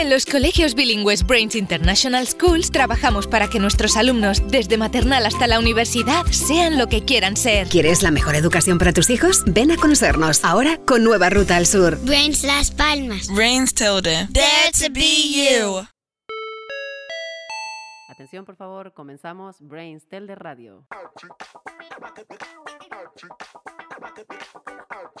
En los colegios bilingües Brains International Schools trabajamos para que nuestros alumnos, desde maternal hasta la universidad, sean lo que quieran ser. ¿Quieres la mejor educación para tus hijos? Ven a conocernos ahora con nueva ruta al sur. Brains Las Palmas. Brains Tilde. Dare to be you. Atención, por favor, comenzamos Brains Tilde Radio. Five.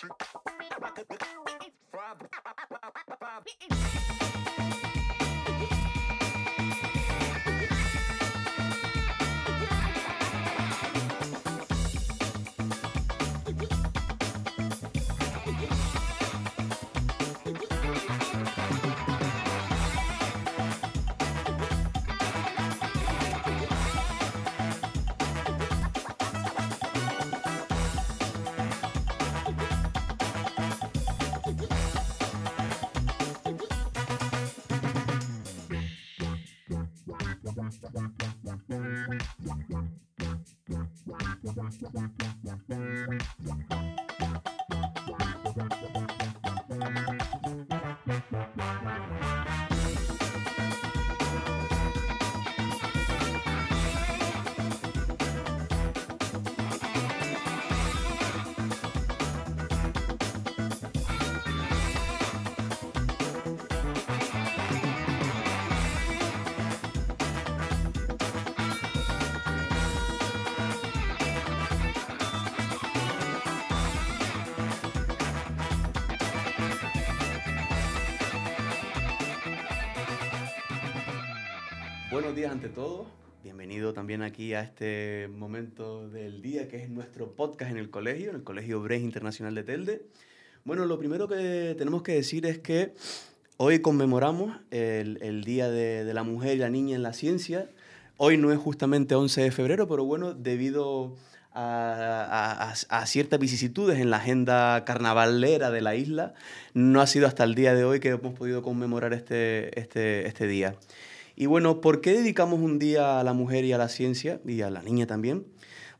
Buenos días ante todo. Bienvenido también aquí a este momento del día que es nuestro podcast en el colegio, en el Colegio Brains Internacional de Telde. Bueno, lo primero que tenemos que decir es que hoy conmemoramos el, Día de, la Mujer y la Niña en la Ciencia. Hoy no es justamente 11 de febrero, pero bueno, debido a, ciertas vicisitudes en la agenda carnavalera de la isla, no ha sido hasta el día de hoy que hemos podido conmemorar este, este, este día. Y bueno, ¿por qué dedicamos un día a la mujer y a la ciencia y a la niña también?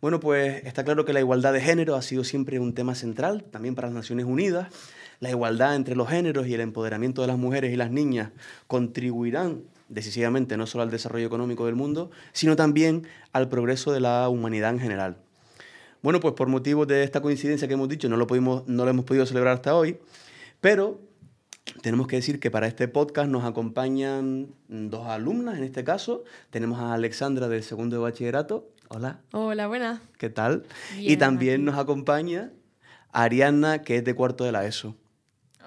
Bueno, pues está claro que la igualdad de género ha sido siempre un tema central, también para las Naciones Unidas. La igualdad entre los géneros y el empoderamiento de las mujeres y las niñas contribuirán decisivamente no solo al desarrollo económico del mundo, sino también al progreso de la humanidad en general. Bueno, pues por motivos de esta coincidencia que hemos dicho, no lo, pudimos, no lo hemos podido celebrar hasta hoy, pero tenemos que decir que para este podcast nos acompañan dos alumnas, en este caso. Tenemos a Alexandra del segundo de bachillerato. Hola. Hola, buenas. ¿Qué tal? Bien, y también aquí. nos acompaña Ariana, que es de cuarto de la ESO.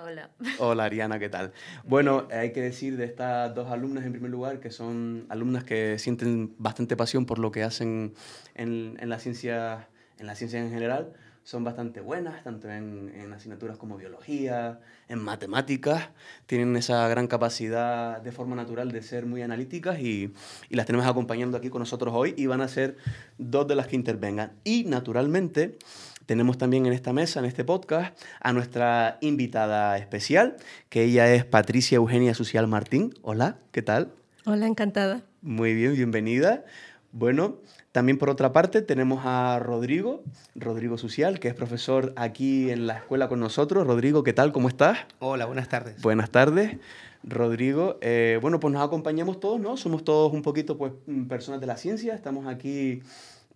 Hola. Hola Ariana, ¿qué tal? Bueno, hay que decir de estas dos alumnas en primer lugar que son alumnas que sienten bastante pasión por lo que hacen en, en la ciencia en la ciencia en general son bastante buenas, tanto en, en, asignaturas como biología, en matemáticas, tienen esa gran capacidad de forma natural de ser muy analíticas y, y, las tenemos acompañando aquí con nosotros hoy y van a ser dos de las que intervengan. Y naturalmente tenemos también en esta mesa, en este podcast, a nuestra invitada especial, que ella es Patricia Eugenia Social Martín. Hola, ¿qué tal? Hola, encantada. Muy bien, bienvenida. Bueno, también por otra parte tenemos a Rodrigo, Rodrigo Social, que es profesor aquí en la escuela con nosotros. Rodrigo, ¿qué tal? ¿Cómo estás? Hola, buenas tardes. Buenas tardes. Rodrigo, eh, bueno, pues nos acompañamos todos, ¿no? Somos todos un poquito, pues, personas de la ciencia. Estamos aquí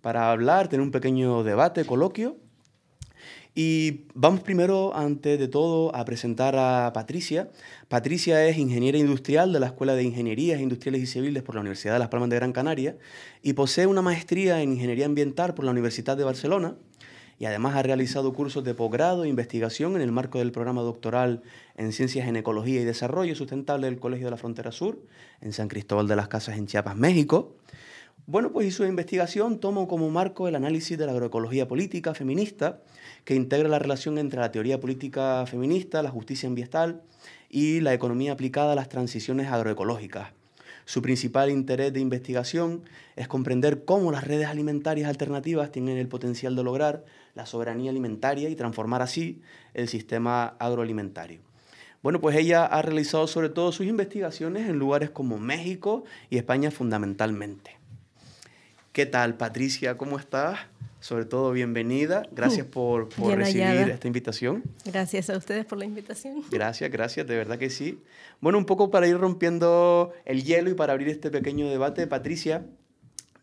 para hablar, tener un pequeño debate, coloquio. Y vamos primero, antes de todo, a presentar a Patricia. Patricia es ingeniera industrial de la Escuela de Ingenierías Industriales y Civiles por la Universidad de Las Palmas de Gran Canaria y posee una maestría en Ingeniería Ambiental por la Universidad de Barcelona y además ha realizado cursos de posgrado e investigación en el marco del programa doctoral en Ciencias en Ecología y Desarrollo Sustentable del Colegio de la Frontera Sur en San Cristóbal de las Casas en Chiapas, México. Bueno, pues hizo investigación, tomó como marco el análisis de la agroecología política feminista, que integra la relación entre la teoría política feminista, la justicia ambiental y la economía aplicada a las transiciones agroecológicas. Su principal interés de investigación es comprender cómo las redes alimentarias alternativas tienen el potencial de lograr la soberanía alimentaria y transformar así el sistema agroalimentario. Bueno, pues ella ha realizado sobre todo sus investigaciones en lugares como México y España fundamentalmente. ¿Qué tal, Patricia? ¿Cómo estás? Sobre todo bienvenida. Gracias por, por Bien recibir hallada. esta invitación. Gracias a ustedes por la invitación. Gracias, gracias, de verdad que sí. Bueno, un poco para ir rompiendo el hielo y para abrir este pequeño debate, Patricia,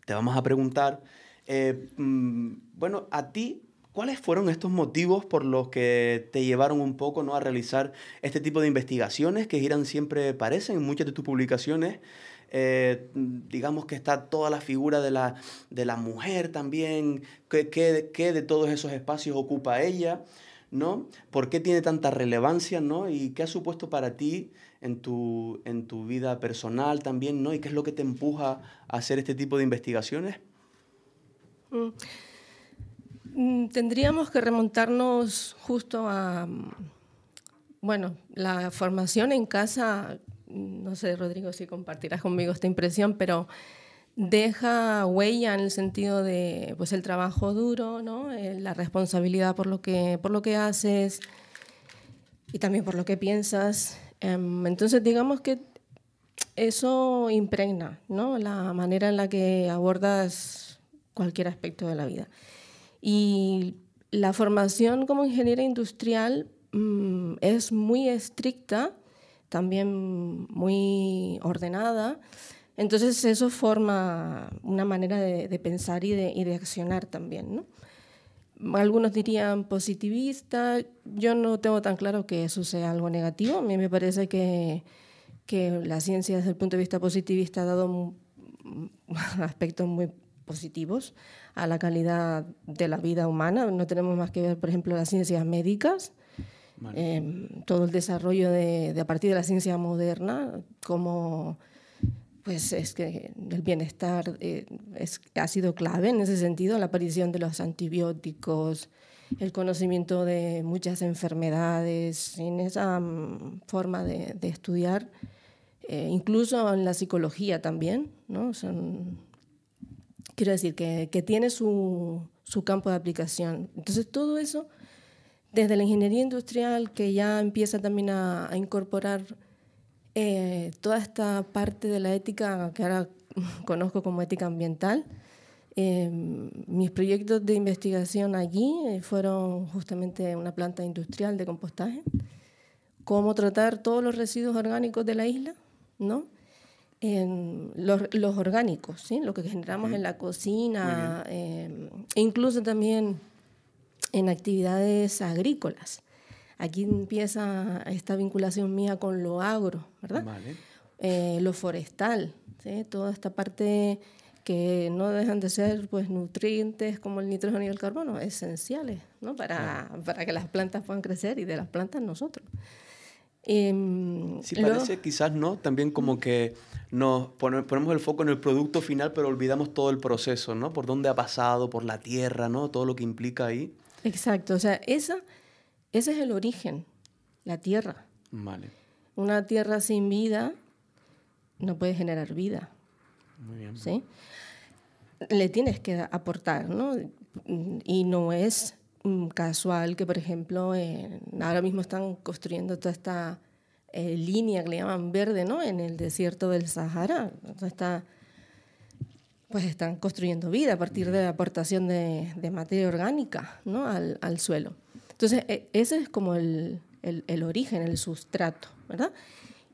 te vamos a preguntar, eh, mm, bueno, a ti, ¿cuáles fueron estos motivos por los que te llevaron un poco ¿no? a realizar este tipo de investigaciones que giran siempre, parecen en muchas de tus publicaciones? Eh, digamos que está toda la figura de la, de la mujer también, ¿qué, qué, qué de todos esos espacios ocupa ella? ¿no? ¿Por qué tiene tanta relevancia, ¿no? Y qué ha supuesto para ti en tu, en tu vida personal también, ¿no? Y qué es lo que te empuja a hacer este tipo de investigaciones. Mm, Tendríamos que remontarnos justo a, mm, bueno, la formación en casa, mm, no sé, Rodrigo, si compartirás conmigo esta impresión, pero deja huella en el sentido de, pues, el trabajo duro, ¿no? Eh, la responsabilidad por lo que, por lo que haces y también por lo que piensas. Em, Entonces, digamos que eso impregna ¿no? la manera en la que abordas cualquier aspecto de la vida. Y la formación como ingeniera industrial mm, es muy estricta, también muy ordenada. Entonces eso forma una manera de, pensar y de, accionar también. ¿no? Algunos dirían positivista, yo no tengo tan claro que eso sea algo negativo, a mí me parece que, que la ciencia desde el punto de vista positivista ha dado aspectos muy positivos a la calidad de la vida humana. No tenemos más que ver, por ejemplo, las ciencias médicas, Vale. eh, todo el desarrollo de, de a partir de la ciencia moderna, como pues es que el bienestar eh, es- ha sido clave en ese sentido, la aparición de los antibióticos, el conocimiento de muchas enfermedades, en esa mm, forma de, de estudiar, eh, incluso en la psicología también, ¿no? Son, quiero decir, que, que tiene su, su campo de aplicación. Entonces, todo eso, desde la ingeniería industrial, que ya empieza también a, a incorporar eh, toda esta parte de la ética que ahora conozco como ética ambiental, eh, mis proyectos de investigación allí eh, fueron justamente una planta industrial de compostaje, cómo tratar todos los residuos orgánicos de la isla, ¿no? En los, los orgánicos, ¿sí? lo que generamos en la cocina, eh, e incluso también en actividades agrícolas. Aquí empieza esta vinculación mía con lo agro, ¿verdad? Vale. Eh, lo forestal, ¿sí? toda esta parte que no dejan de ser pues, nutrientes como el nitrógeno y el carbono, esenciales ¿no? para, para que las plantas puedan crecer y de las plantas nosotros. Em, Sí, parece quizás, ¿no? También como que nos pone- ponemos el foco en el producto final, pero olvidamos todo el proceso, ¿no? Por dónde ha pasado, por la tierra, ¿no? Todo lo que implica ahí. Exacto, o sea, esa, ese es el origen, la tierra. Vale, Una tierra sin vida no puede generar vida. muy bien. ¿sí? Le tienes que aportar, ¿no? Y no es mm, casual que, por ejemplo, eh, ahora mismo están construyendo toda esta eh, línea que le llaman verde, ¿no? En el desierto del Sahara. Entonces está, pues están construyendo vida a partir de la aportación de, de materia orgánica, ¿no? Al, al suelo. Entonces, e- ese es como el, el- el origen, el sustrato, ¿verdad?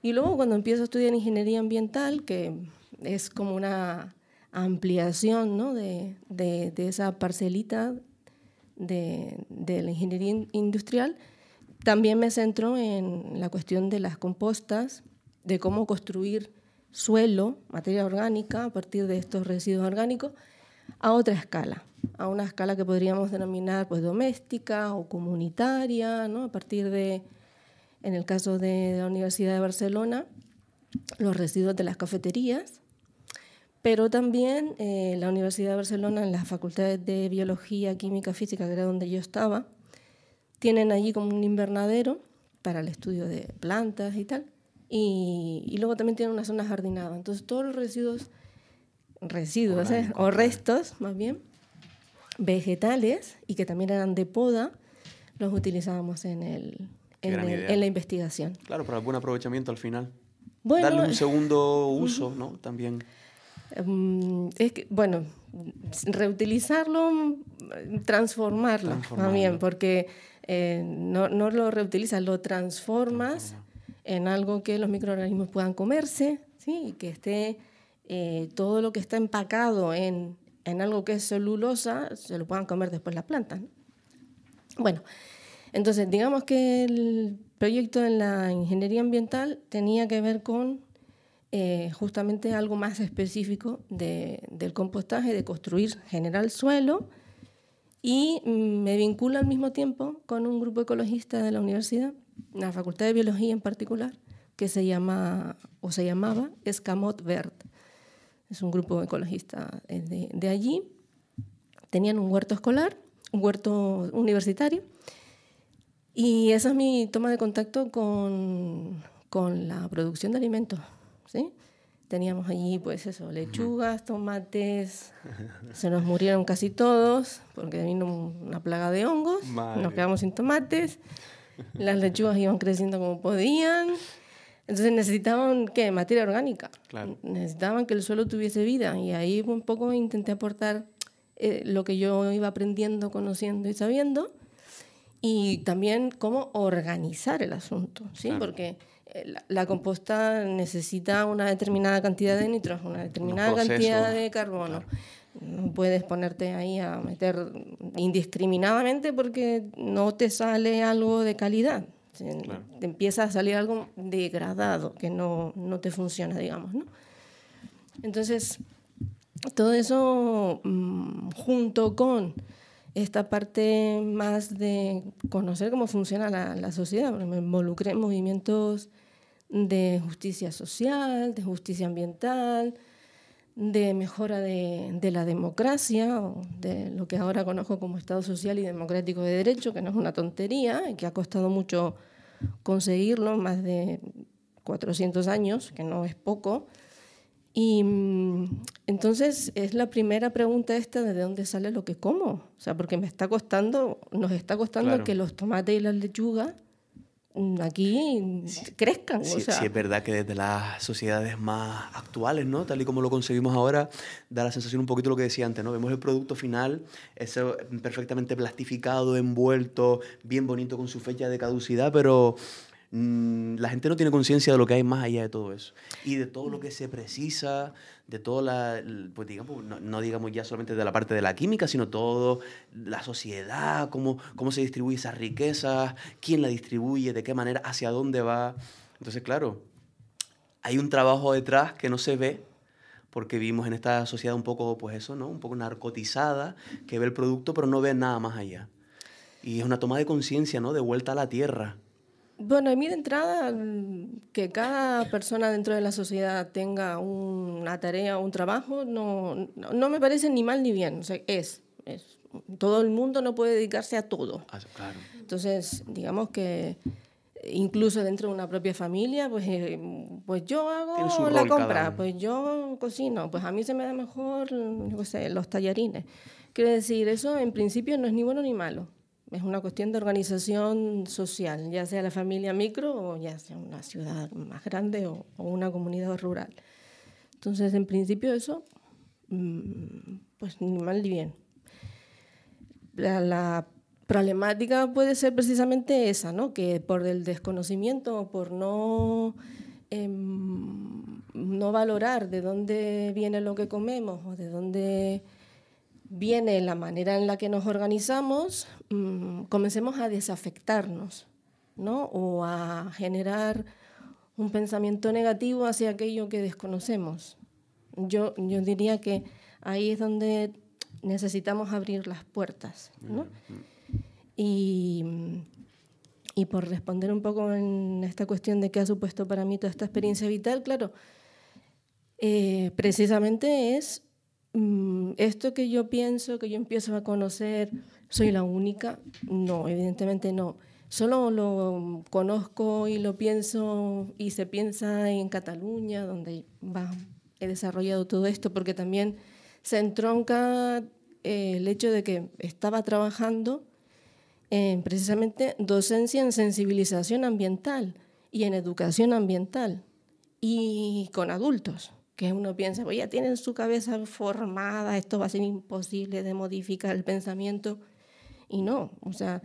Y luego cuando empiezo a estudiar ingeniería ambiental, que es como una ampliación ¿no? de, de- de esa parcelita de, de la ingeniería in- industrial, también me centro en la cuestión de las compostas, de cómo construir suelo, materia orgánica, a partir de estos residuos orgánicos, a otra escala, a una escala que podríamos denominar pues, doméstica o comunitaria, ¿no? a partir de, en el caso de la Universidad de Barcelona, los residuos de las cafeterías, pero también eh, la Universidad de Barcelona, en las facultades de Biología, Química, Física, que era donde yo estaba, tienen allí como un invernadero para el estudio de plantas y tal, y, y luego también tienen una zona jardinada. Entonces todos los residuos, residuos ¿eh? O restos más bien, vegetales y que también eran de poda, los utilizábamos en, el, en, el- en la investigación. Claro, para buen aprovechamiento al final. Bueno, Darle un segundo uso, ¿no? También. Mm, es que, bueno, reutilizarlo, transformarlo, también, porque eh, no, no, lo reutilizas, lo transformas en algo que los microorganismos puedan comerse, ¿sí? que esté eh, todo lo que está empacado en, en, algo que es celulosa, se lo puedan comer después las plantas. Bueno, entonces digamos que el proyecto en la ingeniería ambiental tenía que ver con eh, justamente algo más específico de, del compostaje, de construir, generar suelo, y mm, me vincula al mismo tiempo con un grupo ecologista de la universidad, la Facultad de Biología en particular, que se llama o se llamaba Escamot Verd. Es un grupo ecologista eh, de, de allí. Tenían un huerto escolar, un huerto universitario, y esa es mi toma de contacto con, con la producción de alimentos ¿sí? Teníamos allí, pues eso, lechugas, tomates, se nos murieron casi todos porque vino una plaga de hongos, nos quedamos sin tomates, las lechugas iban creciendo como podían, entonces necesitaban, ¿qué? Materia orgánica, necesitaban que el suelo tuviese vida. Y ahí un poco intenté aportar eh, lo que yo iba aprendiendo, conociendo y sabiendo. Y también cómo organizar el asunto, ¿sí? Porque eh, la, composta necesita una determinada cantidad de nitrógeno, una determinada cantidad de carbono. No puedes ponerte ahí a meter indiscriminadamente porque no te sale algo de calidad. Te empieza a salir algo degradado que no, no te funciona, digamos. ¿no? Entonces, todo eso mm, junto con esta parte más de conocer cómo funciona la, la sociedad, me involucré en movimientos de justicia social, de justicia ambiental, de mejora de, de, la democracia, de lo que ahora conozco como Estado Social y Democrático de Derecho, que no es una tontería y que ha costado mucho conseguirlo, más de 400 años, que no es poco. Y mm, entonces es la primera pregunta esta de dónde sale lo que como. O sea, porque me está costando, nos está costando que los tomates y las lechugas aquí crezcan. Sí, sí, es verdad que desde las sociedades más actuales, ¿no? tal y como lo conseguimos ahora, da la sensación un poquito lo que decía antes, ¿no? vemos el producto final, eso perfectamente plastificado, envuelto, bien bonito con su fecha de caducidad, pero Mm, la gente no tiene conciencia de lo que hay más allá de todo eso y de todo lo que se precisa, de toda la, pues digamos, no, digamos ya solamente de la parte de la química, sino todo, la sociedad, cómo, cómo se distribuye esa riqueza, quién la distribuye, de qué manera, hacia dónde va. Entonces, claro, hay un trabajo detrás que no se ve porque vivimos en esta sociedad un poco, pues eso, ¿no? Un poco narcotizada, que ve el producto pero no ve nada más allá. Y es una toma de conciencia, ¿no? De vuelta a la tierra. Bueno, a mí de entrada, mm, que cada persona dentro de la sociedad tenga una tarea un trabajo, no, no, me parece ni mal ni bien. O sea, es, es. Todo el mundo no puede dedicarse a todo. Ah, claro. Entonces, digamos que incluso dentro de una propia familia, pues, eh, pues yo hago la compra, pues yo cocino, pues a mí se me da mejor, no sé, los tallarines. Quiero decir, eso en principio no es ni bueno ni malo. Es una cuestión de organización social, ya sea la familia micro o ya sea una ciudad más grande o, una comunidad rural. Entonces, en principio eso, mm, pues ni mal ni bien. La, problemática puede ser precisamente esa, ¿no? que por el desconocimiento o por no, em, no valorar de dónde viene lo que comemos o de dónde viene la manera en la que nos organizamos, mm, comencemos a desafectarnos, ¿no? O a generar un pensamiento negativo hacia aquello que desconocemos. Yo, yo diría que ahí es donde necesitamos abrir las puertas, ¿no? Y, y por responder un poco en esta cuestión de qué ha supuesto para mí toda esta experiencia vital, claro, eh, precisamente es Mm, esto que yo pienso, que yo empiezo a conocer, soy la única, no, evidentemente no. Solo lo conozco y lo pienso y se piensa en Cataluña, donde he desarrollado todo esto, porque también se entronca eh, el hecho de que estaba trabajando en precisamente docencia en sensibilización ambiental y en educación ambiental y con adultos que uno piensa, pues ya tienen su cabeza formada, esto va a ser imposible de modificar el pensamiento. Y no, o sea,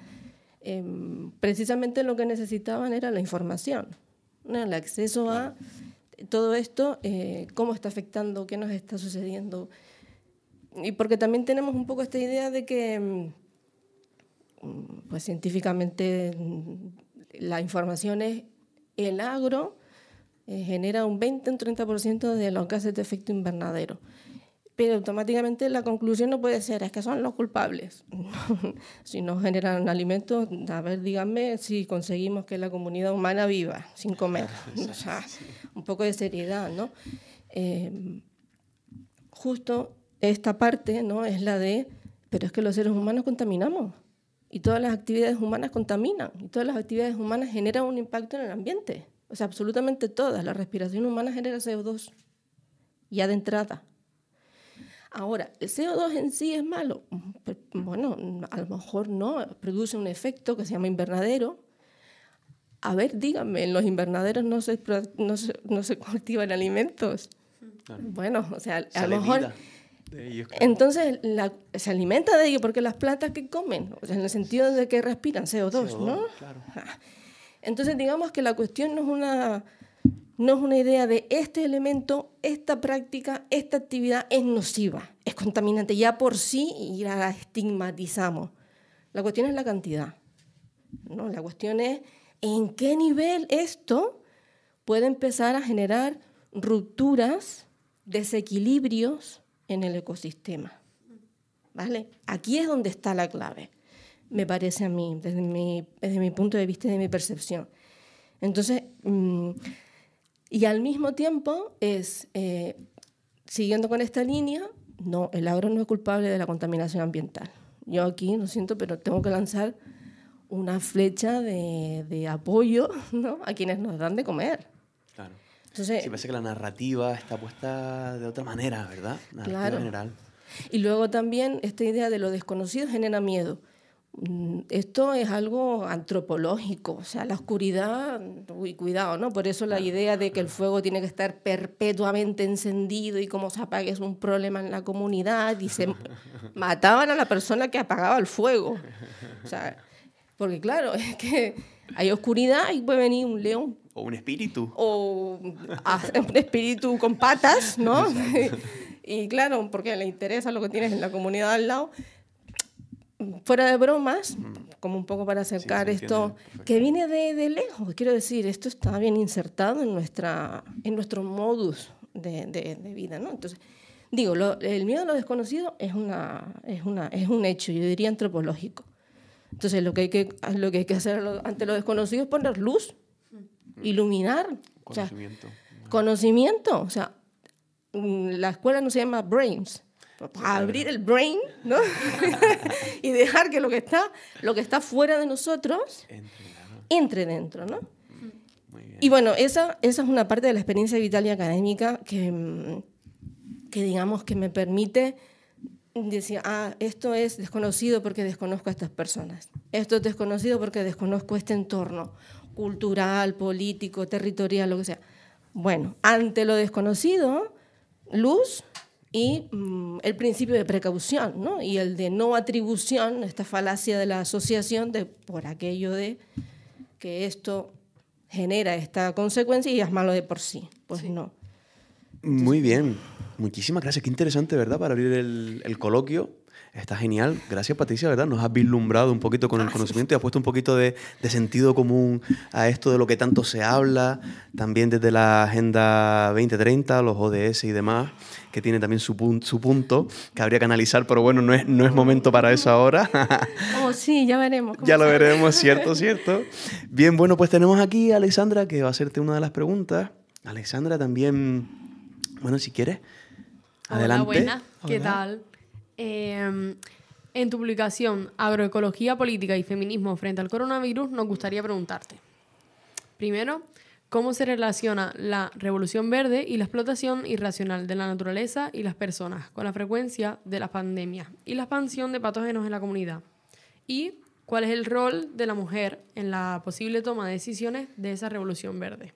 em, precisamente lo que necesitaban era la información, el acceso a todo esto, eh, cómo está afectando, qué nos está sucediendo. Y porque también tenemos un poco esta idea de que, mm, pues científicamente, mm, la información es el agro eh, genera un 20 un 30% de los gases de efecto invernadero. Pero automáticamente la conclusión no puede ser, es que son los culpables. si no generan alimentos, a ver, díganme si conseguimos que la comunidad humana viva sin comer. O sea, un poco de seriedad, ¿no? Eh, justo esta parte, ¿no? Es la de, pero es que los seres humanos contaminamos. Y todas las actividades humanas contaminan. Y todas las actividades humanas generan un impacto en el ambiente. O sea, absolutamente todas. La respiración humana genera CO2, ya de entrada. Ahora, ¿el CO2 en sí es malo? Bueno, a lo mejor no, produce un efecto que se llama invernadero. A ver, díganme, en los invernaderos no se, no se, no se cultivan alimentos. Bueno, o sea, a lo mejor... Entonces, se alimenta de ello porque las plantas que comen, o sea, en el sentido de que respiran CO2, ¿no? Claro. Entonces, digamos que la cuestión no es una, no es una idea de este elemento, esta práctica, esta actividad es nociva, es contaminante ya por sí y la estigmatizamos. La cuestión es la cantidad. ¿no? La cuestión es en qué nivel esto puede empezar a generar rupturas, desequilibrios en el ecosistema. ¿Vale? Aquí es donde está la clave me parece a mí, desde mi, desde mi punto de vista y de mi percepción. Entonces, mm, y al mismo tiempo es, eh, siguiendo con esta línea, no, el agro no es culpable de la contaminación ambiental. Yo aquí, lo siento, pero tengo que lanzar una flecha de, de apoyo ¿no? a quienes nos dan de comer. Claro. Entonces, sí, parece que la narrativa está puesta de otra manera, ¿verdad? Narrativa claro. general. Y luego también esta idea de lo desconocido genera miedo. Mm, esto es algo antropológico, o sea, la oscuridad, uy, cuidado, ¿no? Por eso la idea de que el fuego tiene que estar perpetuamente encendido y como se apague es un problema en la comunidad y se mataban a la persona que apagaba el fuego. O sea, porque claro, es que hay oscuridad y puede venir un león. O un espíritu. O un espíritu con patas, ¿no? y claro, porque le interesa lo que tienes en la comunidad al lado fuera de bromas, como un poco para acercar esto, que viene de, de, lejos, quiero decir, esto está bien insertado en, nuestra, en nuestro modus de, de, vida, ¿no? Entonces, digo, el miedo a lo desconocido es, una, es, una, es un hecho, yo diría antropológico. Entonces, lo que hay que, lo que, hay que hacer ante lo desconocido es poner luz, iluminar. Conocimiento. conocimiento, o sea, mm, la escuela no se llama Brains, para abrir el brain, ¿no? y dejar que lo que está, lo que está fuera de nosotros entre, dentro, ¿no? Y bueno, esa, esa es una parte de la experiencia vital y académica que, mm, que digamos que me permite decir, ah, esto es desconocido porque desconozco a estas personas. Esto es desconocido porque desconozco este entorno cultural, político, territorial, lo que sea. Bueno, ante lo desconocido, luz, y mm, el principio de precaución ¿no? y el de no atribución, esta falacia de la asociación de por aquello de que esto genera esta consecuencia y es malo de por sí. Pues no. Muy bien, muchísimas gracias. Qué interesante, ¿verdad? Para abrir el, el coloquio. Está genial. Gracias, Patricia, ¿verdad? Nos has vislumbrado un poquito con el conocimiento y has puesto un poquito de, de, sentido común a esto de lo que tanto se habla, también desde la Agenda 2030, los ODS y demás, que tiene también su, su punto que habría que analizar, pero bueno, no es, no es momento para eso ahora. oh, sí, ya veremos. Ya lo veremos, cierto, cierto. Bien, bueno, pues tenemos aquí a Alexandra que va a hacerte una de las preguntas. Alexandra también, bueno, si quieres, adelante. Hola, buena. ¿Qué tal? Em, en tu publicación Agroecología Política y Feminismo frente al coronavirus, nos gustaría preguntarte. Primero, ¿cómo se relaciona la revolución verde y la explotación irracional de la naturaleza y las personas con la frecuencia de la pandemia y la expansión de patógenos en la comunidad? ¿Y cuál es el rol de la mujer en la posible toma de decisiones de esa revolución verde?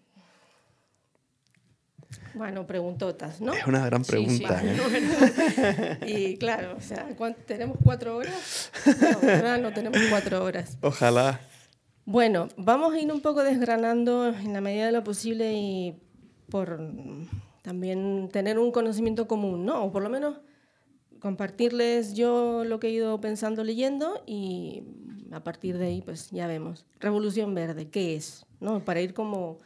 Bueno, preguntotas, ¿no? Es una gran Sí, sí. pregunta. ¿eh? Y claro, o sea, ¿cuán- ¿tenemos cuatro horas? No, no tenemos cuatro horas. Ojalá. Bueno, vamos a ir un poco desgranando en la medida de lo posible y por también tener un conocimiento común, ¿no? O por lo menos compartirles yo lo que he ido pensando leyendo y a partir de ahí pues ya vemos. Revolución Verde, ¿qué es? ¿No? Para ir como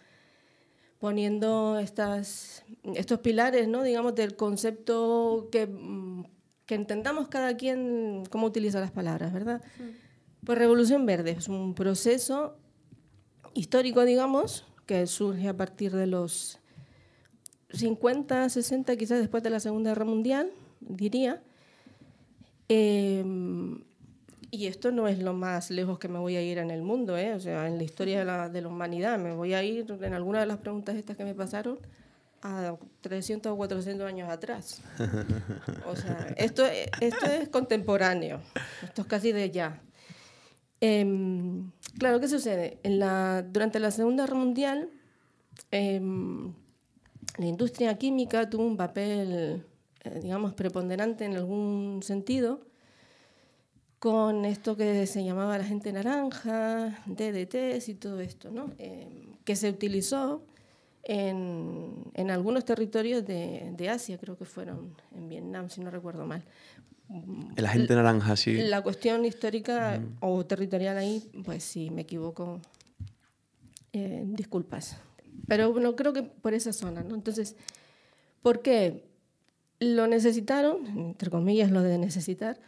poniendo estas, estos pilares, ¿no? digamos, del concepto que, mm, que entendamos cada quien cómo utiliza las palabras, ¿verdad? Pues Revolución Verde es un proceso histórico, digamos, que surge a partir de los 50, 60, quizás después de la Segunda Guerra Mundial, diría. Eh, y esto no es lo más lejos que me voy a ir en el mundo, ¿eh? o sea, en la historia de la, de la humanidad. Me voy a ir en alguna de las preguntas estas que me pasaron a 300 o 400 años atrás. O sea, esto, esto es contemporáneo, esto es casi de ya. Em, claro, ¿qué sucede? Durante la Segunda Guerra Mundial, em, la industria química tuvo un papel, eh, digamos, preponderante en algún sentido con esto que se llamaba la gente naranja, DDTs y todo esto, ¿no? Em, que se utilizó en, algunos territorios de Asia, creo que fueron en Vietnam, si no recuerdo mal. El agente naranja, sí. La cuestión histórica o territorial ahí, pues si me equivoco, eh, disculpas. Pero bueno, creo que por esa zona, ¿no? Entonces, ¿por qué? Lo necesitaron, entre comillas lo de necesitar,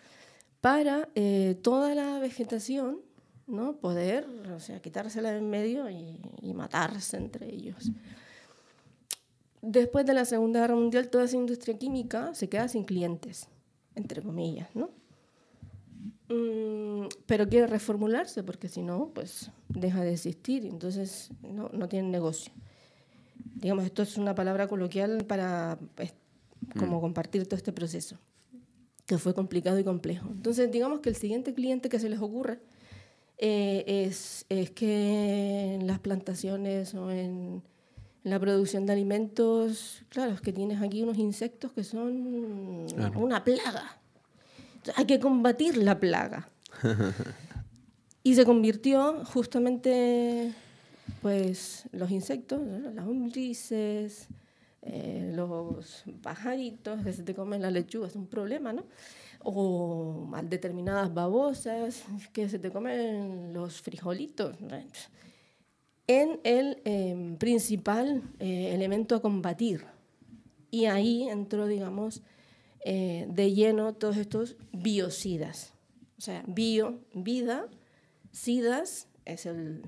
para eh, toda la vegetación, ¿no? Poder, o sea, quitársela de en medio y, y matarse entre ellos. Después de la Segunda Guerra Mundial, toda esa industria química se queda sin clientes, entre comillas, ¿no? Mm, pero quiere reformularse porque si no, pues deja de existir y entonces no, no tiene negocio. Digamos, esto es una palabra coloquial para pues, como compartir todo este proceso, que fue complicado y complejo. Entonces, digamos que el siguiente cliente que se les ocurre eh, es, es que en las plantaciones o en la producción de alimentos, claro, es que tienes aquí unos insectos que son Claro. una plaga. Hay que combatir la plaga. y se convirtió justamente, pues, los insectos, ¿no? las lombrices, eh, los pajaritos que se te comen la lechuga, es un problema, ¿no? O determinadas babosas que se te comen los frijolitos. ¿no? En el eh, principal eh, elemento a combatir. Y ahí entró, digamos, eh, de lleno todos estos biocidas. O sea, bio, vida, sidas es el,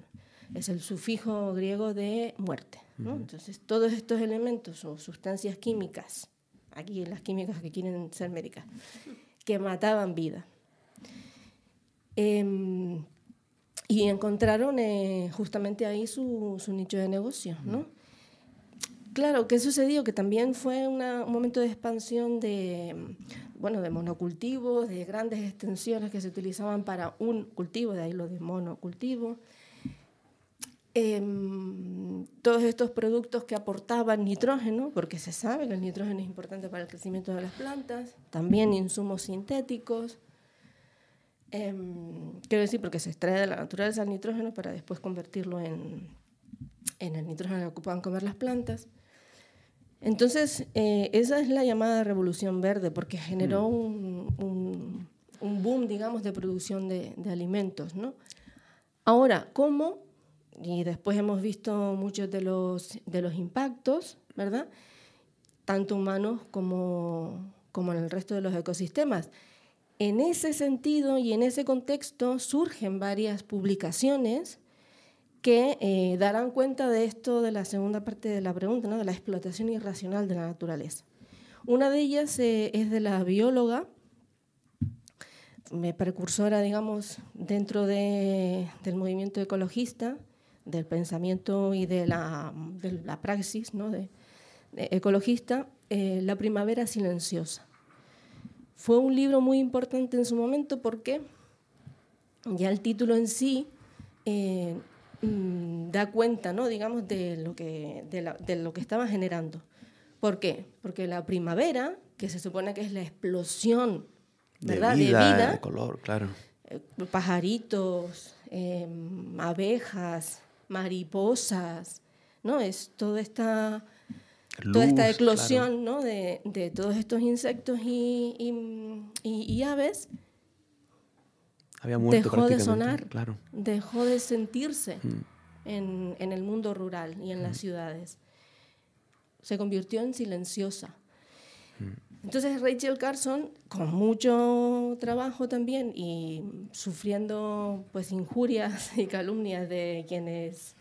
es el sufijo griego de muerte. ¿no? Entonces, todos estos elementos o sustancias químicas, aquí las químicas que quieren ser médicas, que mataban vida. Em, y encontraron eh, justamente ahí su, su nicho de negocio, ¿no? Claro, ¿qué sucedió? Que también fue una- un momento de expansión de, bueno, de monocultivos, de grandes extensiones que se utilizaban para un cultivo, de ahí lo de monocultivo. Em, todos estos productos que aportaban nitrógeno, porque se sabe que el nitrógeno es importante para el crecimiento de las plantas, también insumos sintéticos. Em, quiero decir, porque se extrae de la naturaleza el nitrógeno para después convertirlo en, en el nitrógeno que ocupan comer las plantas. Entonces, eh, esa es la llamada revolución verde, porque generó un, un- un boom, digamos, de producción de, de alimentos, ¿no? Ahora, ¿cómo? Y después hemos visto muchos de los, de los impactos, ¿verdad? Tanto humanos como, como en el resto de los ecosistemas. En ese sentido y en ese contexto surgen varias publicaciones que eh, darán cuenta de esto de la segunda parte de la pregunta, ¿no? de la explotación irracional de la naturaleza. Una de ellas eh, es de la bióloga, precursora, digamos, dentro de- del movimiento ecologista, del pensamiento y de la, praxis ¿no? de ecologista, eh, La primavera silenciosa. Fue un libro muy importante en su momento porque ya el título en sí eh, mm, da cuenta, ¿no? digamos, de lo que, de, la- de lo que estaba generando. ¿Por qué? Porque la primavera, que se supone que es la explosión De vida, de vida, de color, claro. eh, pajaritos, eh, abejas, mariposas, ¿no? Es toda esta, toda esta eclosión ¿no? de, de todos estos insectos y, y- y- y aves Había muerto dejó de sonar, Claro. dejó de sentirse Mm. en, en el mundo rural y en las ciudades. Se convirtió en silenciosa. Entonces Rachel Carson, con mucho trabajo también y sufriendo pues injurias y calumnias de quienes,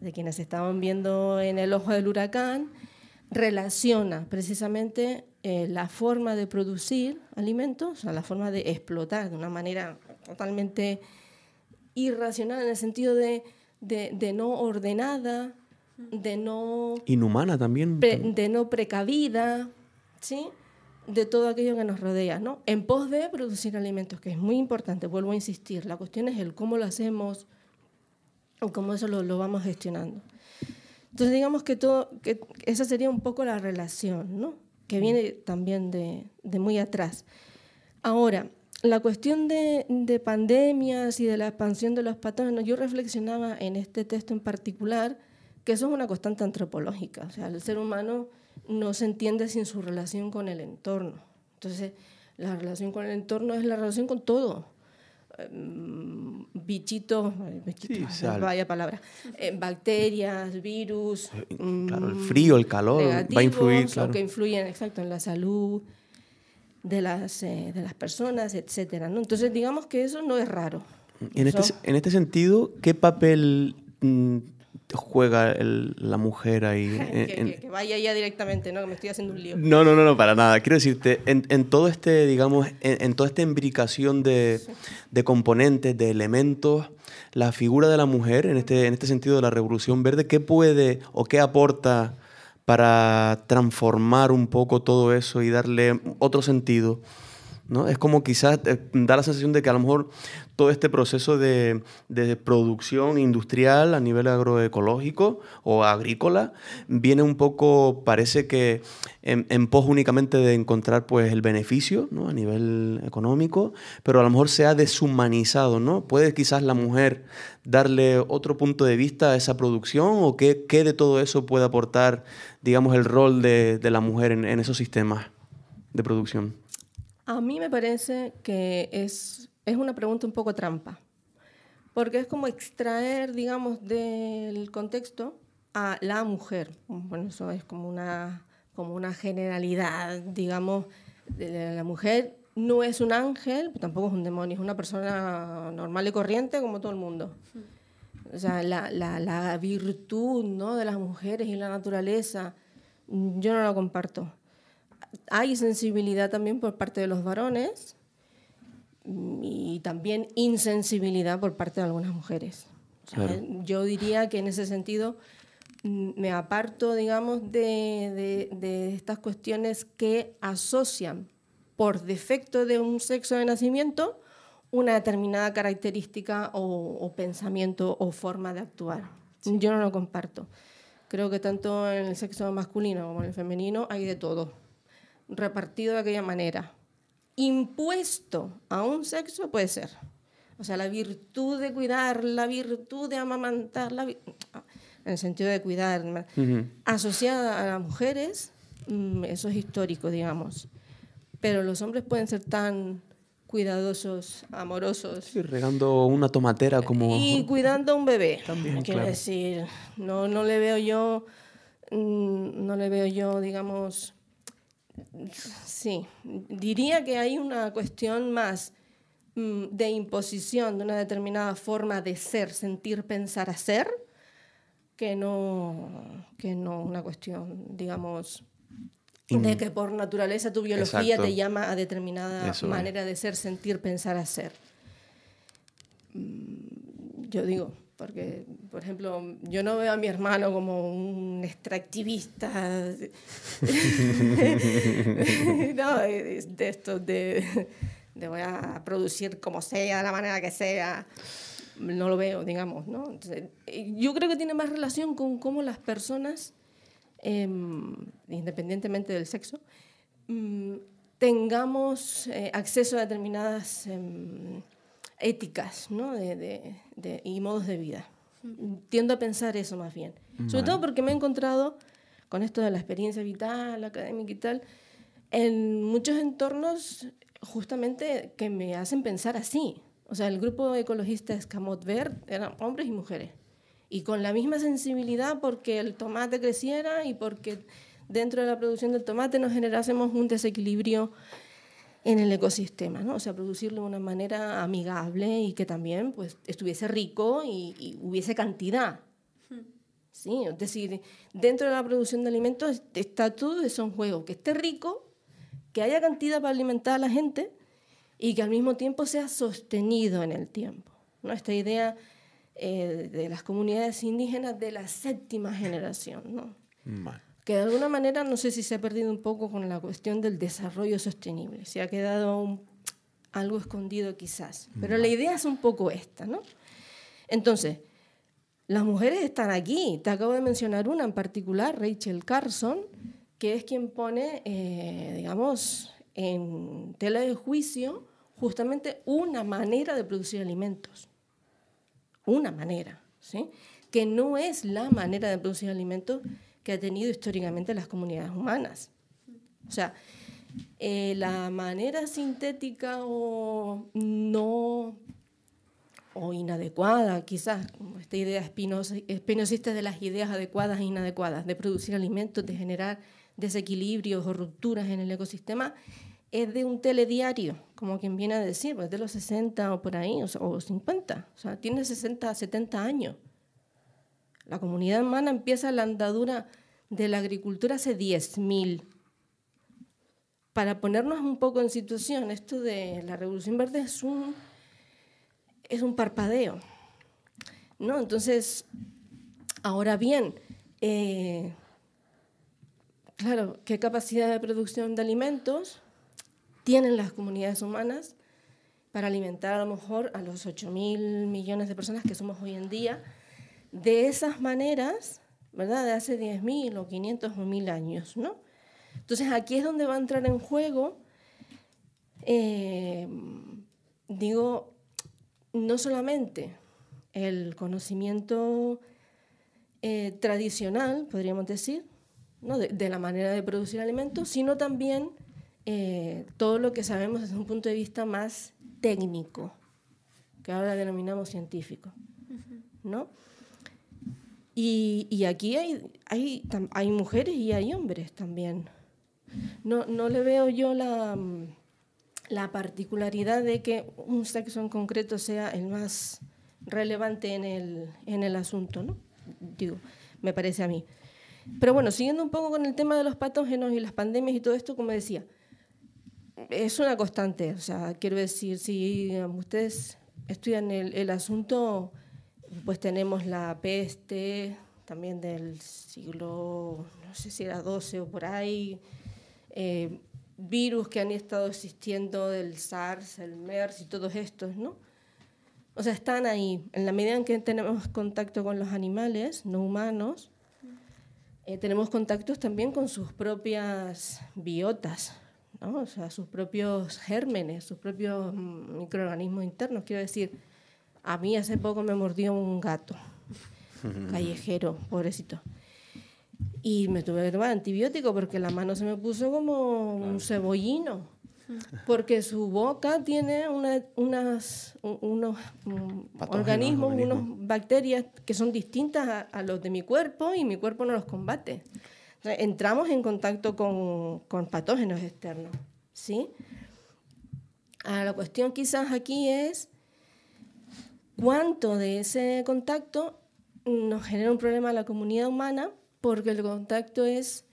de quienes estaban viendo en el ojo del huracán, relaciona precisamente eh, la forma de producir alimentos, o sea, la forma de explotar de una manera totalmente irracional en el sentido de, de- de no ordenada, de no, Inhumana también. pre- de no precavida, ¿sí? de todo aquello que nos rodea, ¿no? En pos de producir alimentos, que es muy importante, vuelvo a insistir, la cuestión es el cómo lo hacemos o cómo eso lo, lo vamos gestionando. Entonces digamos que, todo, que esa sería un poco la relación, ¿no? que viene también de, de muy atrás. Ahora, la cuestión de, de pandemias y de la expansión de los patógenos, yo reflexionaba en este texto en particular que eso es una constante antropológica, o sea, el ser humano no se entiende sin su relación con el entorno. Entonces, la relación con el entorno es la relación con todo. Bichitos, ay, bichitos, Sí, sal. vaya palabra, eh, bacterias, virus, Claro, el mm, frío, el calor va a influir, claro. que influyen exacto en la salud de las, eh, de las personas, etcétera. ¿no? Entonces, digamos que eso no es raro. En este, Eso- en este sentido, ¿qué papel mm, juega el- la mujer ahí? que, en- que- que vaya ya directamente, ¿no? Que me estoy haciendo un lío. No, no, no, no, para nada. Quiero decirte, en, en todo este, digamos, en, en toda esta imbricación de, de componentes, de elementos, la figura de la mujer, en este, en este sentido de la revolución verde, ¿qué puede o qué aporta para transformar un poco todo eso y darle otro sentido? ¿no? Es como quizás eh, da la sensación de que a lo mejor todo este proceso de, de producción industrial a nivel agroecológico o agrícola viene un poco, parece que en, pos únicamente de encontrar pues el beneficio ¿no? a nivel económico, pero a lo mejor se ha deshumanizado, ¿no? ¿Puede quizás la mujer darle otro punto de vista a esa producción o qué, qué de todo eso puede aportar, digamos, el rol de, de la mujer en, en esos sistemas de producción? A mí me parece que es, es una pregunta un poco trampa, porque es como extraer, digamos, del contexto a la mujer. Bueno, eso es como una, como una generalidad, digamos, la mujer no es un ángel, tampoco es un demonio, es una persona normal y corriente como todo el mundo. O sea, la, la, la virtud ¿no? de las mujeres y la naturaleza, yo no la comparto hay sensibilidad también por parte de los varones y también insensibilidad por parte de algunas mujeres. O sea, Claro. Yo diría que en ese sentido mm, me aparto, digamos, de, de- de estas cuestiones que asocian por defecto de un sexo de nacimiento una determinada característica o, o pensamiento o forma de actuar. Yo no lo comparto. Creo que tanto en el sexo masculino como en el femenino hay de todo repartido de aquella manera. Impuesto a un sexo puede ser. O sea, la virtud de cuidar, la virtud de amamantar, la vi- en el sentido de cuidar, asociada a las mujeres, mm, eso es histórico, digamos. Pero los hombres pueden ser tan cuidadosos, amorosos, Sí, regando una tomatera como... y cuidando a un bebé. También, Quiero claro. decir, no, no le veo yo, mm, no le veo yo, digamos, sí, diría que hay una cuestión más mm, de imposición de una determinada forma de ser, sentir, pensar, hacer, que no, que no una cuestión, digamos, de que por naturaleza tu biología Exacto. te llama a determinada Eso es. manera de ser, sentir, pensar, hacer. Mm, Yo digo, porque, por ejemplo, yo no veo a mi hermano como un extractivista. no, de, de esto, de, voy a producir como sea, de la manera que sea. No lo veo, digamos, ¿no? Yo creo que tiene más relación con cómo las personas em, independientemente del sexo, mm, tengamos eh, acceso a determinadas em, éticas ¿no? de, de- de- y modos de vida. Tiendo a pensar eso más bien. Sobre todo porque me he encontrado con esto de la experiencia vital, académica y tal, en muchos entornos justamente que me hacen pensar así. O sea, el grupo ecologista Escamot Verde eran hombres y mujeres. Y con la misma sensibilidad porque el tomate creciera y porque dentro de la producción del tomate nos generásemos un desequilibrio en el ecosistema, ¿no? O sea, producirlo de una manera amigable y que también pues, estuviese rico y, y hubiese cantidad. Sí, es decir, dentro de la producción de alimentos está todo eso en juego, que esté rico, que haya cantidad para alimentar a la gente y que al mismo tiempo sea sostenido en el tiempo. ¿no? Esta idea eh, de las comunidades indígenas de la séptima generación, ¿no? Vale. Que de alguna manera no sé si se ha perdido un poco con la cuestión del desarrollo sostenible, se ha quedado un- algo escondido quizás, pero la idea es un poco esta, ¿no? Entonces, las mujeres están aquí, te acabo de mencionar una en particular, Rachel Carson, que es quien pone, eh, digamos, en tela de juicio justamente una manera de producir alimentos. Una manera, ¿sí? que no es la manera de producir alimentos que ha tenido históricamente las comunidades humanas. O sea, eh, la manera sintética o no o inadecuada, quizás, como esta idea espinosista de las ideas adecuadas e inadecuadas, de producir alimentos, de generar desequilibrios o rupturas en el ecosistema, es de un telediario, como quien viene a decir, pues de los 60 o por ahí, o 50, o sea, tiene 60, 70 años. La comunidad humana empieza la andadura de la agricultura hace 10.000. Para ponernos un poco en situación, esto de la Revolución Verde es un, es un parpadeo. ¿no? Entonces, ahora bien, eh, claro, ¿qué capacidad de producción de alimentos tienen las comunidades humanas para alimentar a lo mejor a los 8 mil millones de personas que somos hoy en día de esas maneras, ¿verdad? De hace 10.000 o 500 o 1000 años, ¿no? Entonces aquí es donde va a entrar en juego, eh, digo, no solamente el conocimiento eh, tradicional, podríamos decir, ¿no? de, de la manera de producir alimentos, sino también eh, todo lo que sabemos desde un punto de vista más técnico, que ahora denominamos científico. ¿no? Y, aquí hay, hay, hay mujeres y hay hombres también. No, no le veo yo la, mm, la particularidad de que un sexo en concreto sea el más relevante en el, en el asunto, ¿no? Digo, me parece a mí. Pero bueno, siguiendo un poco con el tema de los patógenos y las pandemias y todo esto, como decía, es una constante. O sea, quiero decir, si ustedes estudian el asunto, pues tenemos la peste también del siglo, no sé si era 12 o por ahí, eh, virus que han estado existiendo del SARS, el MERS y todos estos, ¿no? O sea, están ahí. En la medida en que tenemos contacto con los animales no humanos, eh, tenemos contactos también con sus propias biotas, ¿no? o sea, sus propios gérmenes, sus propios mm, microorganismos internos. Quiero decir, a mí hace poco me mordió un gato callejero, pobrecito. Y me tuve que tomar antibiótico porque la mano se me puso como un cebollino. Porque su boca tiene una- unas, un- unos mm, organismos, organismos. unas bacterias que son distintas a, a los de mi cuerpo y mi cuerpo no los combate. O sea, entramos en contacto con, con patógenos externos. ¿sí? Ahora, la cuestión quizás aquí es cuánto de ese contacto nos genera un problema a la comunidad humana porque el contacto es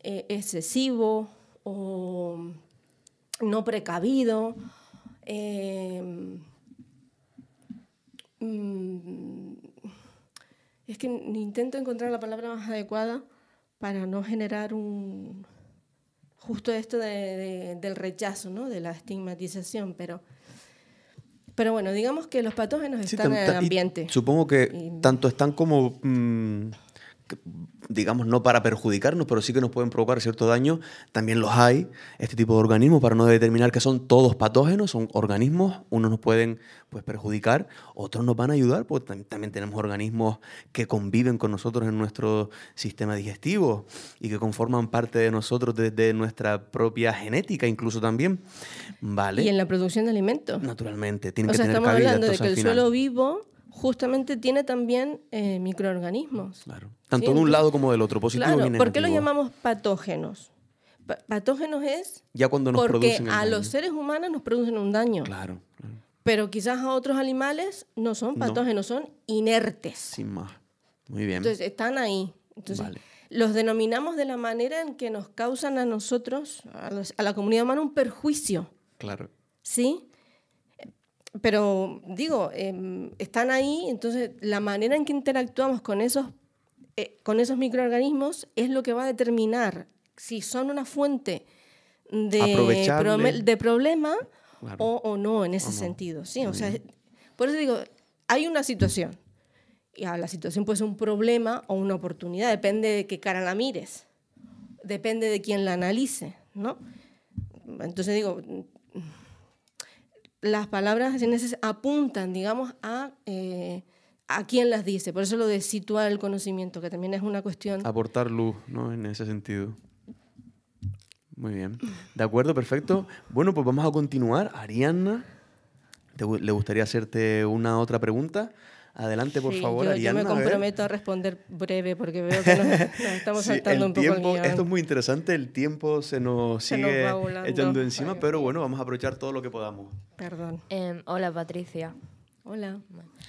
eh, excesivo o no precavido. eh, mm, es que intento encontrar la palabra más adecuada para no generar un justo esto de- de- del rechazo, ¿no? de la estigmatización, pero, pero bueno, digamos que los patógenos Sí, están en el ambiente. Supongo que Y- tanto están como mm, digamos, no para perjudicarnos, pero sí que nos pueden provocar cierto daño, también los hay, este tipo de organismos, para no determinar que son todos patógenos, son organismos, unos nos pueden pues, perjudicar, otros nos van a ayudar, porque también tenemos organismos que conviven con nosotros en nuestro sistema digestivo y que conforman parte de nosotros desde nuestra propia genética, incluso también. ¿Vale? Y en la producción de alimentos. Naturalmente, tienen O que sea, tener estamos cabida, hablando de que el final. suelo vivo justamente tiene también eh, microorganismos. Claro. Tanto Sí, de un lado como del otro, positivo Claro, y ¿por qué lo negativo. llamamos patógenos? Pa- patógenos es Ya cuando nos porque producen a daño. los seres humanos nos producen un daño, Claro, pero quizás a otros animales no son No. patógenos, son inertes. sin más. Muy bien. Entonces están ahí. Entonces, Vale. los denominamos de la manera en que nos causan a nosotros, a, los- a la comunidad humana, un perjuicio. claro. ¿Sí? Pero digo, em, están ahí, entonces la manera en que interactuamos con esos, eh, con esos microorganismos es lo que va a determinar si son una fuente de, problema Claro. o, o no en ese no. sentido. ¿sí? O sea, por eso digo, hay una situación. Y a la situación puede ser un problema o una oportunidad, depende de qué cara la mires, depende de quién la analice, ¿no? Entonces digo, las palabras apuntan, digamos, a, eh, a quién las dice. Por eso lo de situar el conocimiento, que también es una cuestión... Aportar luz, ¿no? En ese sentido. Muy bien. De acuerdo, perfecto. Bueno, pues vamos a continuar. Arianna, ¿te ¿le gustaría hacerte una otra pregunta? Adelante, por Sí, favor, yo, yo Arianna. me a comprometo a, responder breve porque veo que nos, nos estamos Sí, saltando el un poco tiempo, el guion. Esto es muy interesante, el tiempo se nos Se nos sigue va volando. echando encima, Ay, pero bueno, vamos a aprovechar todo lo que podamos. Perdón. Em, hola Patricia. Hola.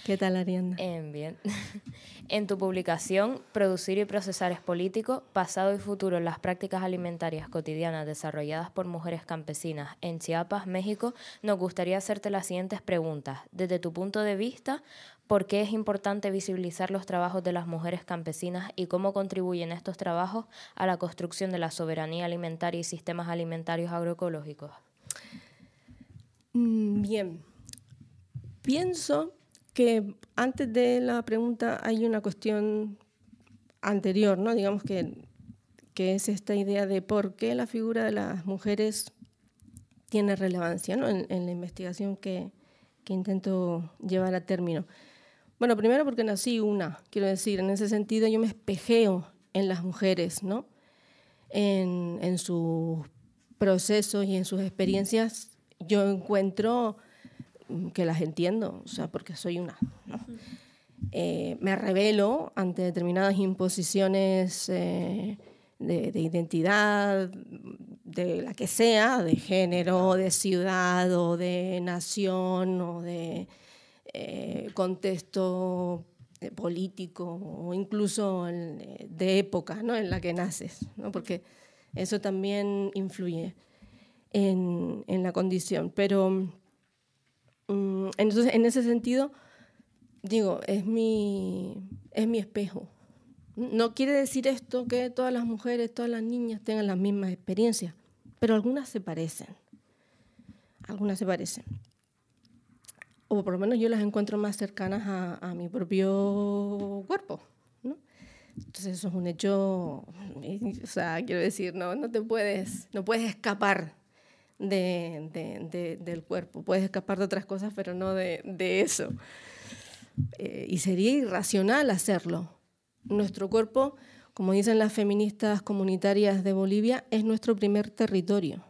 ¿Qué tal, Arianda? Em, bien. en tu publicación, Producir y procesar es político, pasado y futuro en las prácticas alimentarias cotidianas desarrolladas por mujeres campesinas en Chiapas, México, nos gustaría hacerte las siguientes preguntas. Desde tu punto de vista, ¿por qué es importante visibilizar los trabajos de las mujeres campesinas y cómo contribuyen estos trabajos a la construcción de la soberanía alimentaria y sistemas alimentarios agroecológicos? Mm, Bien. Pienso que antes de la pregunta hay una cuestión anterior, ¿no? Digamos que, que es esta idea de por qué la figura de las mujeres tiene relevancia ¿no? en, la investigación que, que intento llevar a término. Bueno, primero porque nací una, quiero decir, en ese sentido yo me espejeo en las mujeres, ¿no? En, sus procesos y en sus experiencias, yo encuentro mm, que las entiendo, o sea, porque soy una. ¿no? Eh, me revelo ante determinadas imposiciones eh, de identidad, de la que sea, de género, de ciudad o de nación o de eh, contexto eh, político o incluso eh, de época ¿no? en la que naces, ¿no? porque eso también influye en, en la condición. Pero mm, entonces, en ese sentido, digo, es mi, es mi espejo. No quiere decir esto que todas las mujeres, todas las niñas tengan las mismas experiencias, pero algunas se parecen. Algunas se parecen. O por lo menos yo las encuentro más cercanas a, a mi propio cuerpo. ¿no? Entonces eso es un hecho, o sea, quiero decir, no, no te puedes, no puedes escapar de, de- de- del cuerpo. Puedes escapar de otras cosas, pero no de eso. Eh, y sería irracional hacerlo. Nuestro cuerpo, como dicen las feministas comunitarias de Bolivia, es nuestro primer territorio.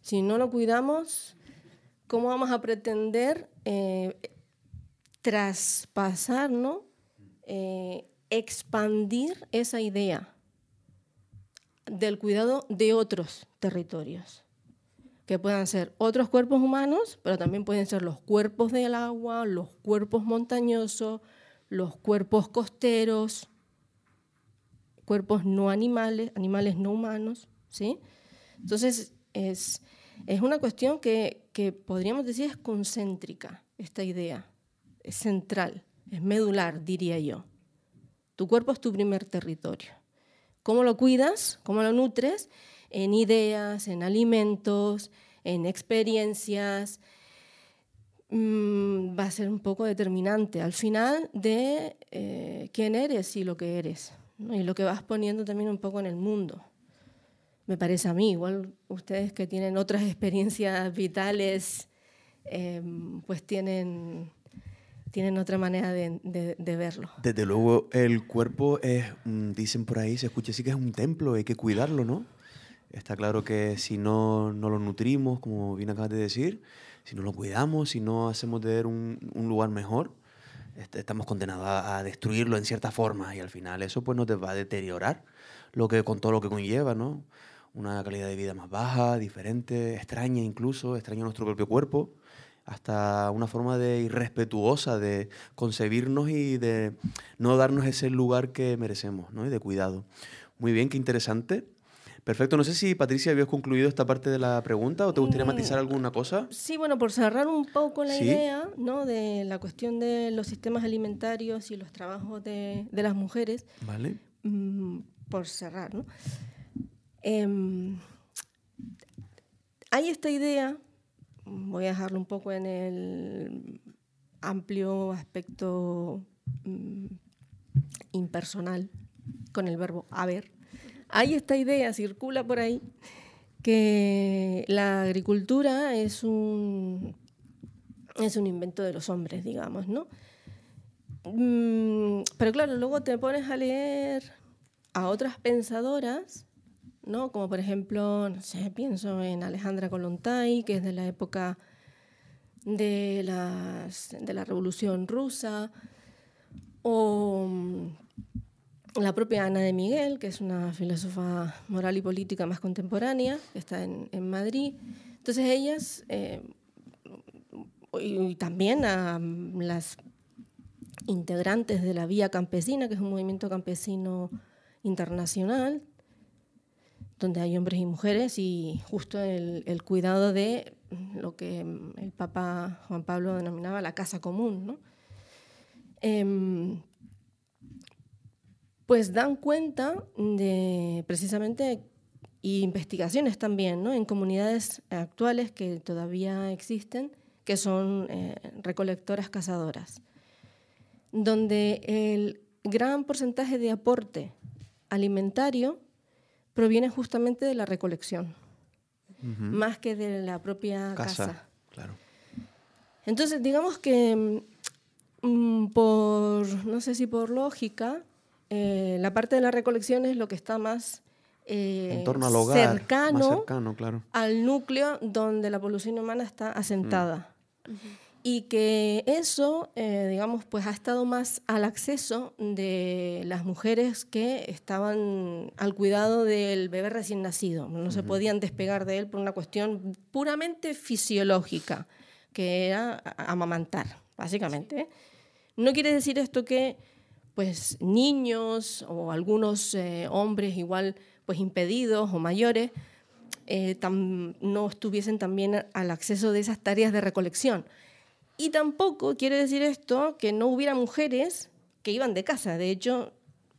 Si no lo cuidamos, ¿cómo vamos a pretender eh, traspasar. Eh, expandir esa idea del cuidado de otros territorios? que puedan ser otros cuerpos humanos, pero también pueden ser los cuerpos del agua, los cuerpos montañosos, los cuerpos costeros, cuerpos no animales, animales no humanos, ¿sí? Entonces, es, es una cuestión que, que podríamos decir es concéntrica, esta idea, es central, es medular, diría yo. Tu cuerpo es tu primer territorio. ¿Cómo lo cuidas? ¿Cómo lo nutres? En ideas, en alimentos, en experiencias, mm, va a ser un poco determinante al final de eh, quién eres y lo que eres, y lo que vas poniendo también un poco en el mundo. Me parece a mí, igual ustedes que tienen otras experiencias vitales, em, pues tienen, tienen otra manera de, de- de verlo. Desde luego, el cuerpo es, mm, dicen por ahí, se escucha así que es un templo, hay que cuidarlo, ¿no? Está claro que si no, no lo nutrimos, como bien acabas de decir, si no lo cuidamos, si no hacemos de él un, un lugar mejor, est- estamos condenados a, a destruirlo en cierta forma y al final eso pues nos va a deteriorar lo que, con todo lo que conlleva, ¿no? Una calidad de vida más baja, diferente, extraña incluso, extraña nuestro propio cuerpo hasta una forma de irrespetuosa de concebirnos y de no darnos ese lugar que merecemos, ¿no? Y de cuidado. Muy bien, qué interesante. Perfecto. No sé si Patricia habías concluido esta parte de la pregunta o te gustaría matizar alguna cosa. Sí, bueno, por cerrar un poco la Sí. idea ¿no? de la cuestión de los sistemas alimentarios y los trabajos de, de las mujeres, Vale. mm, por cerrar, ¿no? Em, hay esta idea, voy a dejarlo un poco en el amplio aspecto mm, impersonal, con el verbo haber. Hay esta idea, circula por ahí, que la agricultura es un, es un invento de los hombres, digamos, ¿no? Mm, pero claro, luego te pones a leer a otras pensadoras, ¿no? Como por ejemplo, no sé, pienso en Alejandra Kollontai, que es de la época de, las, de la Revolución Rusa, o mm, la propia Ana de Miguel, que es una filósofa moral y política más contemporánea, que está en, en Madrid. Entonces ellas, eh, y, y también a mm, las integrantes de la Vía Campesina, que es un movimiento campesino internacional, donde hay hombres y mujeres y justo el, cuidado de lo que el Papa Juan Pablo denominaba la casa común, ¿no? Em, pues dan cuenta de precisamente y investigaciones también, ¿no? En comunidades actuales que todavía existen, que son eh, recolectoras cazadoras, donde el gran porcentaje de aporte alimentario proviene justamente de la recolección, más que de la propia Casa. casa. Claro. Entonces, digamos que mm, por, no sé si por lógica, eh, la parte de la recolección es lo que está más eh, En torno al hogar. cercano, Más cercano, claro. al núcleo donde la población humana está asentada. Y que eso, eh, digamos, pues ha estado más al acceso de las mujeres que estaban al cuidado del bebé recién nacido. No se podían despegar de él por una cuestión puramente fisiológica, que era amamantar, básicamente. No quiere decir esto que pues niños o algunos eh, hombres igual pues impedidos o mayores eh, no estuviesen también al acceso de esas tareas de recolección. Y tampoco quiere decir esto que no hubiera mujeres que iban de casa. De hecho,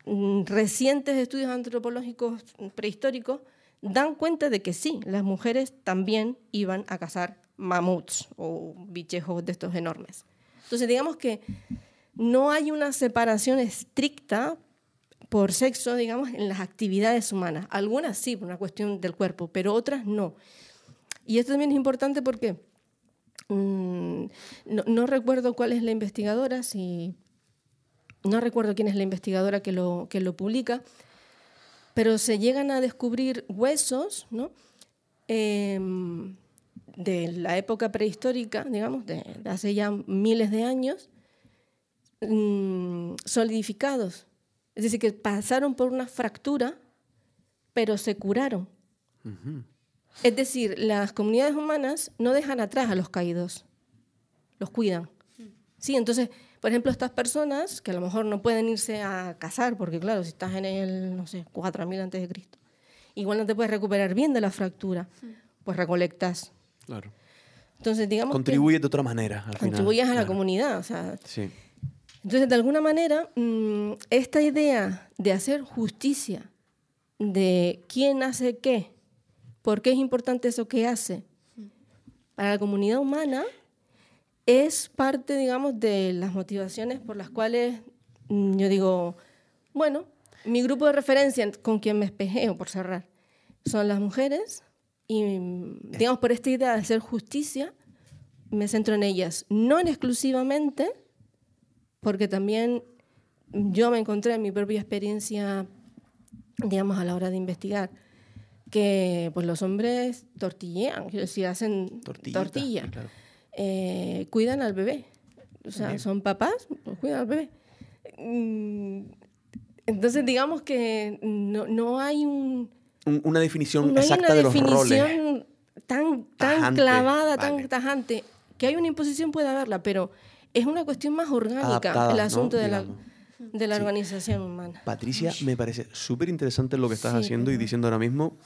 mm, recientes estudios antropológicos prehistóricos dan cuenta de que sí, las mujeres también iban a cazar mamuts o bichejos de estos enormes. Entonces, digamos que no hay una separación estricta por sexo, digamos, en las actividades humanas. Algunas sí, por una cuestión del cuerpo, pero otras no. Y esto también es importante porque mm, no, recuerdo cuál es la investigadora, si no recuerdo quién es la investigadora que lo, que lo publica, pero se llegan a descubrir huesos, ¿no? Em, de la época prehistórica, digamos, de, de hace ya miles de años, mm, solidificados. Es decir, que pasaron por una fractura, pero se curaron. Es decir, las comunidades humanas no dejan atrás a los caídos, los cuidan. Sí, entonces, por ejemplo, estas personas que a lo mejor no pueden irse a cazar, porque claro, si estás en el, no sé, 4000 antes de Cristo, igual no te puedes recuperar bien de la fractura, pues recolectas. Claro. Entonces, digamos que Contribuye de otra manera al final. contribuyes a la Claro. comunidad, o sea, Sí. entonces, de alguna manera, mm, esta idea de hacer justicia, de quién hace qué, por qué es importante eso que hace, para la comunidad humana, es parte, digamos, de las motivaciones por las cuales mm, yo digo, bueno, mi grupo de referencia con quien me espejeo, por cerrar, son las mujeres y, mm, digamos, por esta idea de hacer justicia, me centro en ellas, no en exclusivamente, porque también yo me encontré en mi propia experiencia, digamos, a la hora de investigar, que pues los hombres tortillean, decir, hacen Tortillita, tortilla, claro. eh, cuidan al bebé, o sea, son papás, pues cuidan al bebé. Mm, Entonces, digamos que no, no hay un, Un- una definición no hay una de los roles. definición tan, tan Tajante, clavada, vale. tan tajante. Que hay una imposición puede haberla, pero es una cuestión más orgánica Adaptada, el ¿no? asunto de la. de la Sí. organización humana. Patricia, me parece súper interesante lo que estás Sí, haciendo y pero- diciendo ahora mismo.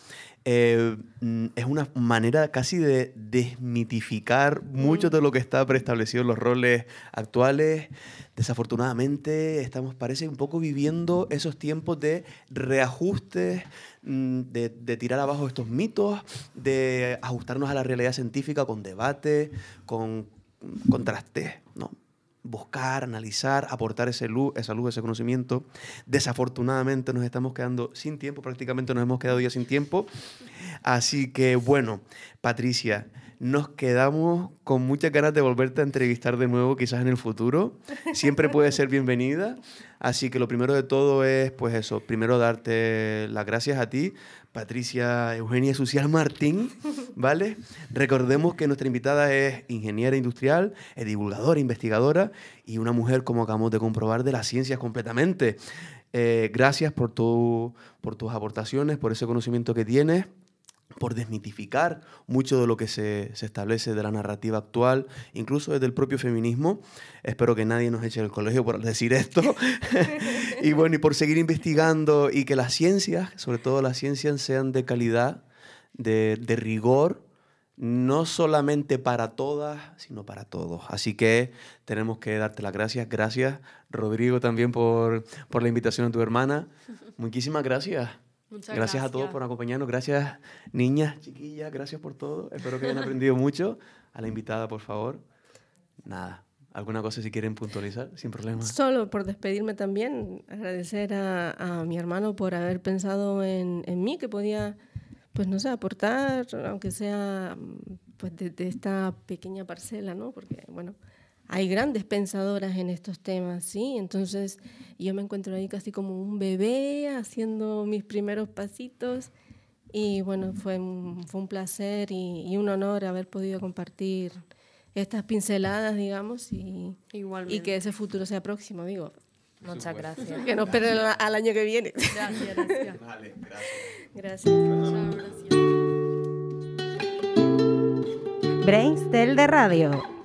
Eh, mm, es una manera casi de desmitificar mucho de lo que está preestablecido en los roles actuales. Desafortunadamente, estamos, parece, un poco viviendo esos tiempos de reajustes, mm, de, de tirar abajo estos mitos, de ajustarnos a la realidad científica con debate, con contrastes, ¿no? Buscar, analizar, aportar ese luz, esa luz, ese conocimiento. Desafortunadamente nos estamos quedando sin tiempo, prácticamente nos hemos quedado ya sin tiempo. Así que bueno, Patricia, nos quedamos con muchas ganas de volverte a entrevistar de nuevo, quizás en el futuro. Siempre puedes ser bienvenida. Así que lo primero de todo es, pues eso, primero darte las gracias a ti, Patricia Eugenia Social Martín, ¿vale? Recordemos que nuestra invitada es ingeniera industrial, es divulgadora, investigadora y una mujer, como acabamos de comprobar, de las ciencias completamente. Eh, gracias por, tu, por tus aportaciones, por ese conocimiento que tienes por desmitificar mucho de lo que se, se establece de la narrativa actual, incluso desde el propio feminismo. Espero que nadie nos eche del colegio por decir esto. y bueno, y por seguir investigando y que las ciencias, sobre todo las ciencias, sean de calidad, de, de rigor, no solamente para todas, sino para todos. Así que tenemos que darte las gracias. Gracias, Rodrigo, también por, por la invitación a tu hermana. Muchísimas gracias. Muchas gracias, a todos gracias. por acompañarnos. Gracias, niñas, chiquillas, gracias por todo. Espero que hayan aprendido mucho. A la invitada, por favor. Nada, alguna cosa si quieren puntualizar, sin problema. Solo por despedirme también, agradecer a, a mi hermano por haber pensado en, en mí, que podía, pues no sé, aportar, aunque sea pues de, de esta pequeña parcela, ¿no? Porque, bueno, hay grandes pensadoras en estos temas, ¿sí? Entonces yo me encuentro ahí casi como un bebé haciendo mis primeros pasitos y bueno, fue un, fue un placer y, y un honor haber podido compartir estas pinceladas, digamos, y, Igualmente. y que ese futuro sea próximo, digo. Muchas gracias. Que no esperen al, al año que viene. Gracias, gracias. Vale, gracias. Gracias. Muchas gracias. Brainstel de Radio.